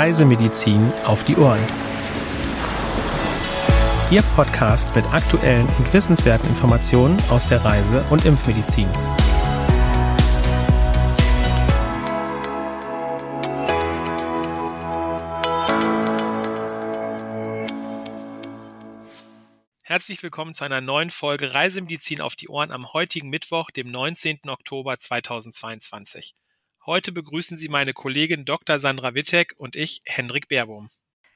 Reisemedizin auf die Ohren. Ihr Podcast mit aktuellen und wissenswerten Informationen aus der Reise- und Impfmedizin. Herzlich willkommen zu einer neuen Folge Reisemedizin auf die Ohren am heutigen Mittwoch, dem 19. Oktober 2022. Heute begrüßen Sie meine Kollegin Dr. Sandra Wittek und ich, Hendrik Baerbohm.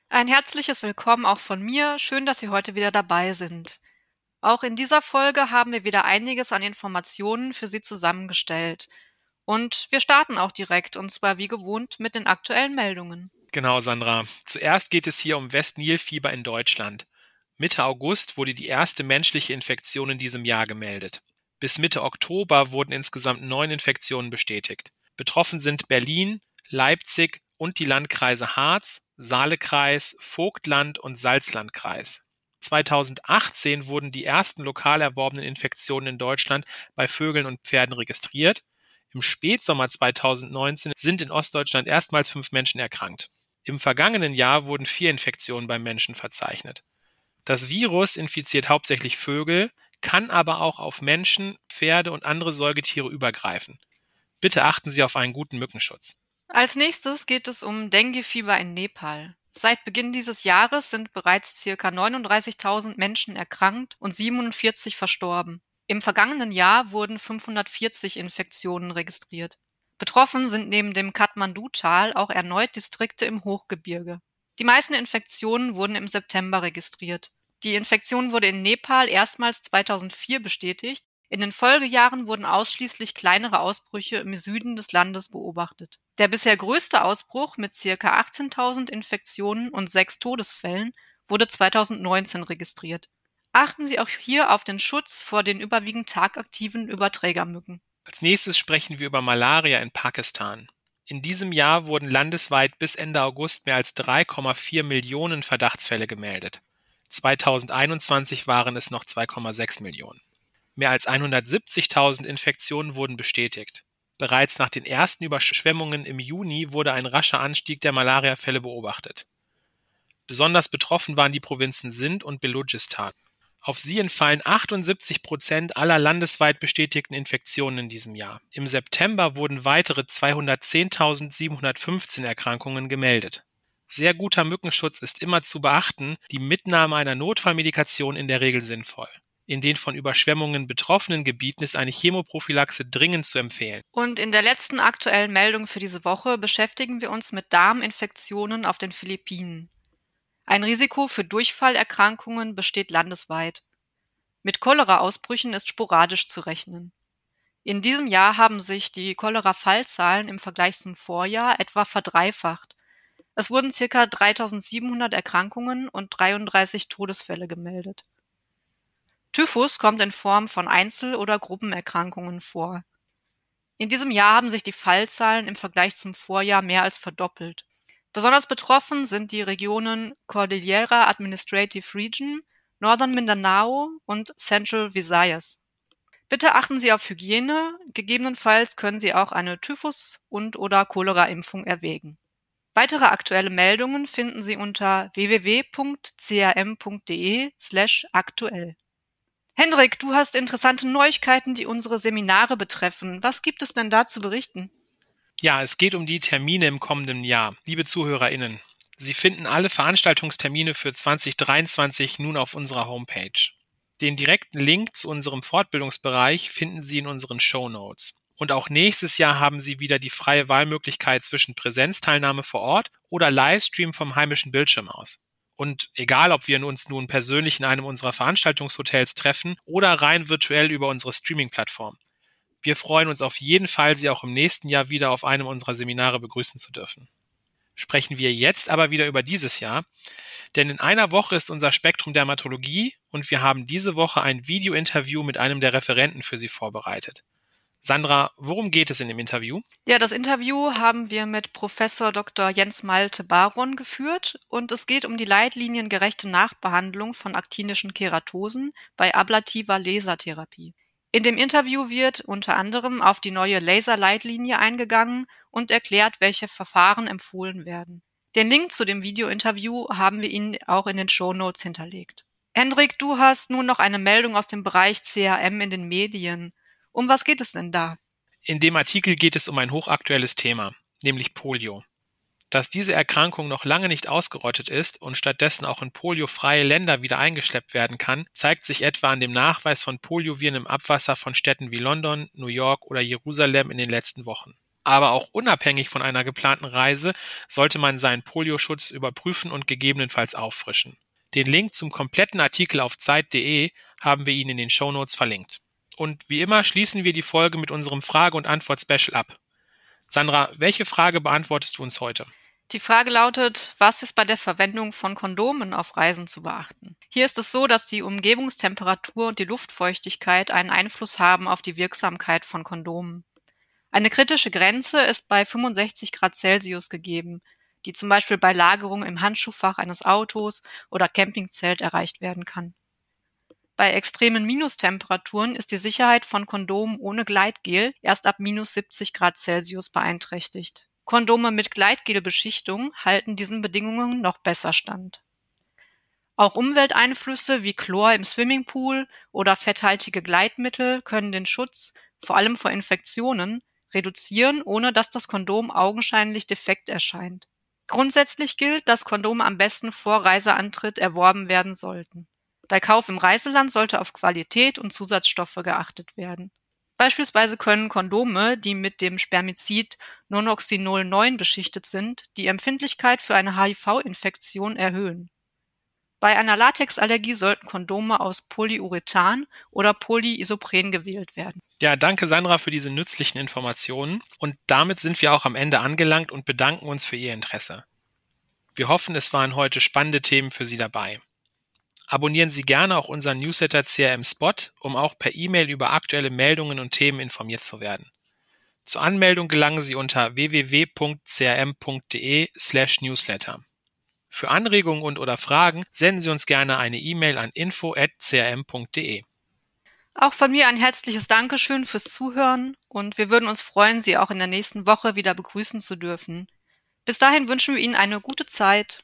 Ein herzliches Willkommen auch von mir. Schön, dass Sie heute wieder dabei sind. Auch in dieser Folge haben wir wieder einiges an Informationen für Sie zusammengestellt. Und wir starten auch direkt, und zwar wie gewohnt mit den aktuellen Meldungen. Genau, Sandra. Zuerst geht es hier um Westnilfieber in Deutschland. Mitte August wurde die erste menschliche Infektion in diesem Jahr gemeldet. Bis Mitte Oktober wurden insgesamt neun Infektionen bestätigt. Betroffen sind Berlin, Leipzig und die Landkreise Harz, Saalekreis, Vogtland und Salzlandkreis. 2018 wurden die ersten lokal erworbenen Infektionen in Deutschland bei Vögeln und Pferden registriert. Im Spätsommer 2019 sind in Ostdeutschland erstmals fünf Menschen erkrankt. Im vergangenen Jahr wurden vier Infektionen beim Menschen verzeichnet. Das Virus infiziert hauptsächlich Vögel, kann aber auch auf Menschen, Pferde und andere Säugetiere übergreifen. Bitte achten Sie auf einen guten Mückenschutz. Als nächstes geht es um Dengue-Fieber in Nepal. Seit Beginn dieses Jahres sind bereits ca. 39.000 Menschen erkrankt und 47 verstorben. Im vergangenen Jahr wurden 540 Infektionen registriert. Betroffen sind neben dem Kathmandu-Tal auch erneut Distrikte im Hochgebirge. Die meisten Infektionen wurden im September registriert. Die Infektion wurde in Nepal erstmals 2004 bestätigt. In den Folgejahren wurden ausschließlich kleinere Ausbrüche im Süden des Landes beobachtet. Der bisher größte Ausbruch mit ca. 18.000 Infektionen und sechs Todesfällen wurde 2019 registriert. Achten Sie auch hier auf den Schutz vor den überwiegend tagaktiven Überträgermücken. Als nächstes sprechen wir über Malaria in Pakistan. In diesem Jahr wurden landesweit bis Ende August mehr als 3,4 Millionen Verdachtsfälle gemeldet. 2021 waren es noch 2,6 Millionen. Mehr als 170.000 Infektionen wurden bestätigt. Bereits nach den ersten Überschwemmungen im Juni wurde ein rascher Anstieg der Malariafälle beobachtet. Besonders betroffen waren die Provinzen Sindh und Belutschistan. Auf sie entfallen 78 Prozent aller landesweit bestätigten Infektionen in diesem Jahr. Im September wurden weitere 210.715 Erkrankungen gemeldet. Sehr guter Mückenschutz ist immer zu beachten, die Mitnahme einer Notfallmedikation in der Regel sinnvoll. In den von Überschwemmungen betroffenen Gebieten ist eine Chemoprophylaxe dringend zu empfehlen. Und in der letzten aktuellen Meldung für diese Woche beschäftigen wir uns mit Darminfektionen auf den Philippinen. Ein Risiko für Durchfallerkrankungen besteht landesweit. Mit Cholera-Ausbrüchen ist sporadisch zu rechnen. In diesem Jahr haben sich die Cholera-Fallzahlen im Vergleich zum Vorjahr etwa verdreifacht. Es wurden ca. 3700 Erkrankungen und 33 Todesfälle gemeldet. Typhus kommt in Form von Einzel- oder Gruppenerkrankungen vor. In diesem Jahr haben sich die Fallzahlen im Vergleich zum Vorjahr mehr als verdoppelt. Besonders betroffen sind die Regionen Cordillera Administrative Region, Northern Mindanao und Central Visayas. Bitte achten Sie auf Hygiene, gegebenenfalls können Sie auch eine Typhus- und/oder Cholera-Impfung erwägen. Weitere aktuelle Meldungen finden Sie unter www.cam.de/aktuell. Hendrik, du hast interessante Neuigkeiten, die unsere Seminare betreffen. Was gibt es denn da zu berichten? Ja, es geht um die Termine im kommenden Jahr. Liebe ZuhörerInnen, Sie finden alle Veranstaltungstermine für 2023 nun auf unserer Homepage. Den direkten Link zu unserem Fortbildungsbereich finden Sie in unseren Show Notes. Und auch nächstes Jahr haben Sie wieder die freie Wahlmöglichkeit zwischen Präsenzteilnahme vor Ort oder Livestream vom heimischen Bildschirm aus. Und egal, ob wir uns nun persönlich in einem unserer Veranstaltungshotels treffen oder rein virtuell über unsere Streaming-Plattform. Wir freuen uns auf jeden Fall, Sie auch im nächsten Jahr wieder auf einem unserer Seminare begrüßen zu dürfen. Sprechen wir jetzt aber wieder über dieses Jahr, denn in einer Woche ist unser Spektrum Dermatologie und wir haben diese Woche ein Video-Interview mit einem der Referenten für Sie vorbereitet. Sandra, worum geht es in dem Interview? Ja, das Interview haben wir mit Professor Dr. Jens Malte Baron geführt und es geht um die leitliniengerechte Nachbehandlung von aktinischen Keratosen bei ablativer Lasertherapie. In dem Interview wird unter anderem auf die neue Laserleitlinie eingegangen und erklärt, welche Verfahren empfohlen werden. Den Link zu dem Videointerview haben wir Ihnen auch in den Show Notes hinterlegt. Hendrik, du hast nun noch eine Meldung aus dem Bereich CRM in den Medien. Um was geht es denn da? In dem Artikel geht es um ein hochaktuelles Thema, nämlich Polio. Dass diese Erkrankung noch lange nicht ausgerottet ist und stattdessen auch in poliofreie Länder wieder eingeschleppt werden kann, zeigt sich etwa an dem Nachweis von Polioviren im Abwasser von Städten wie London, New York oder Jerusalem in den letzten Wochen. Aber auch unabhängig von einer geplanten Reise sollte man seinen Polioschutz überprüfen und gegebenenfalls auffrischen. Den Link zum kompletten Artikel auf Zeit.de haben wir Ihnen in den Shownotes verlinkt. Und wie immer schließen wir die Folge mit unserem Frage- und Antwort-Special ab. Sandra, welche Frage beantwortest du uns heute? Die Frage lautet, was ist bei der Verwendung von Kondomen auf Reisen zu beachten? Hier ist es so, dass die Umgebungstemperatur und die Luftfeuchtigkeit einen Einfluss haben auf die Wirksamkeit von Kondomen. Eine kritische Grenze ist bei 65 Grad Celsius gegeben, die zum Beispiel bei Lagerung im Handschuhfach eines Autos oder Campingzelt erreicht werden kann. Bei extremen Minustemperaturen ist die Sicherheit von Kondomen ohne Gleitgel erst ab minus 70 Grad Celsius beeinträchtigt. Kondome mit Gleitgelbeschichtung halten diesen Bedingungen noch besser stand. Auch Umwelteinflüsse wie Chlor im Swimmingpool oder fetthaltige Gleitmittel können den Schutz, vor allem vor Infektionen, reduzieren, ohne dass das Kondom augenscheinlich defekt erscheint. Grundsätzlich gilt, dass Kondome am besten vor Reiseantritt erworben werden sollten. Bei Kauf im Reiseland sollte auf Qualität und Zusatzstoffe geachtet werden. Beispielsweise können Kondome, die mit dem Spermizid Nonoxynol 9 beschichtet sind, die Empfindlichkeit für eine HIV-Infektion erhöhen. Bei einer Latexallergie sollten Kondome aus Polyurethan oder Polyisopren gewählt werden. Ja, danke Sandra für diese nützlichen Informationen. Und damit sind wir auch am Ende angelangt und bedanken uns für Ihr Interesse. Wir hoffen, es waren heute spannende Themen für Sie dabei. Abonnieren Sie gerne auch unseren Newsletter CRM Spot, um auch per E-Mail über aktuelle Meldungen und Themen informiert zu werden. Zur Anmeldung gelangen Sie unter www.crm.de slash newsletter. Für Anregungen und oder Fragen senden Sie uns gerne eine E-Mail an info.crm.de. Auch von mir ein herzliches Dankeschön fürs Zuhören und wir würden uns freuen, Sie auch in der nächsten Woche wieder begrüßen zu dürfen. Bis dahin wünschen wir Ihnen eine gute Zeit.